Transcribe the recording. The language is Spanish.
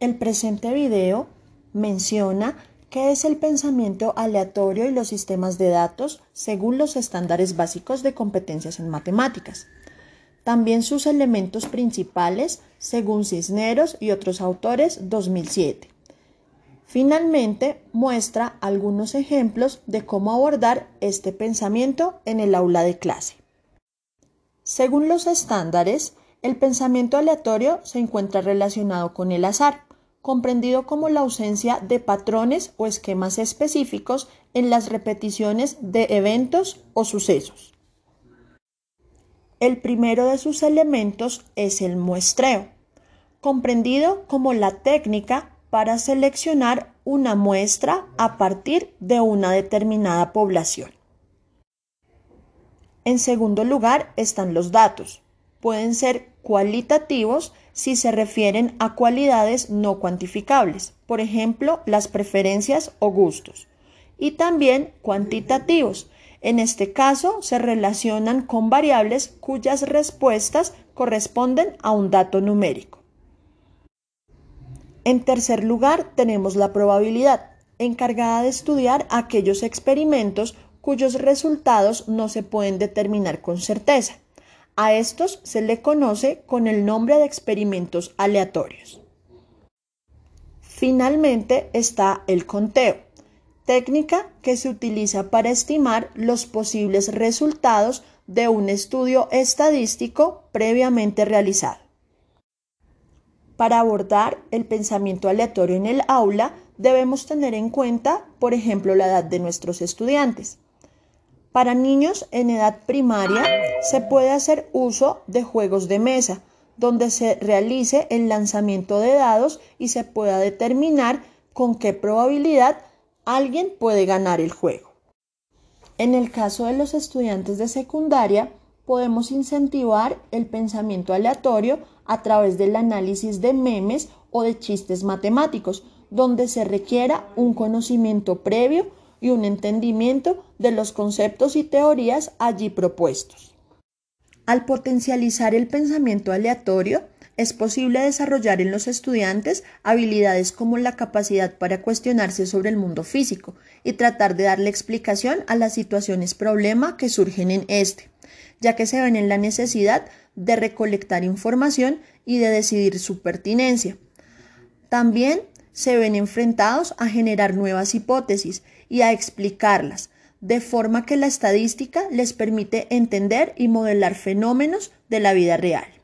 El presente video menciona qué es el pensamiento aleatorio y los sistemas de datos según los estándares básicos de competencias en matemáticas. También sus elementos principales según Cisneros y otros autores 2007. Finalmente, muestra algunos ejemplos de cómo abordar este pensamiento en el aula de clase. Según los estándares, el pensamiento aleatorio se encuentra relacionado con el azar, comprendido como la ausencia de patrones o esquemas específicos en las repeticiones de eventos o sucesos. El primero de sus elementos es el muestreo, comprendido como la técnica para seleccionar una muestra a partir de una determinada población. En segundo lugar están los datos. Pueden ser cualitativos si se refieren a cualidades no cuantificables, por ejemplo, las preferencias o gustos, y también cuantitativos. En este caso, se relacionan con variables cuyas respuestas corresponden a un dato numérico. En tercer lugar, tenemos la probabilidad, encargada de estudiar aquellos experimentos cuyos resultados no se pueden determinar con certeza. A estos se le conoce con el nombre de experimentos aleatorios. Finalmente está el conteo, técnica que se utiliza para estimar los posibles resultados de un estudio estadístico previamente realizado. Para abordar el pensamiento aleatorio en el aula, debemos tener en cuenta, por ejemplo, la edad de nuestros estudiantes. Para niños en edad primaria se puede hacer uso de juegos de mesa, donde se realice el lanzamiento de dados y se pueda determinar con qué probabilidad alguien puede ganar el juego. En el caso de los estudiantes de secundaria, podemos incentivar el pensamiento aleatorio a través del análisis de memes o de chistes matemáticos, donde se requiera un conocimiento previo y un entendimiento de los conceptos y teorías allí propuestos. Al potencializar el pensamiento aleatorio, es posible desarrollar en los estudiantes habilidades como la capacidad para cuestionarse sobre el mundo físico y tratar de darle explicación a las situaciones problema que surgen en este, ya que se ven en la necesidad de recolectar información y de decidir su pertinencia. También se ven enfrentados a generar nuevas hipótesis y a explicarlas, de forma que la estadística les permite entender y modelar fenómenos de la vida real.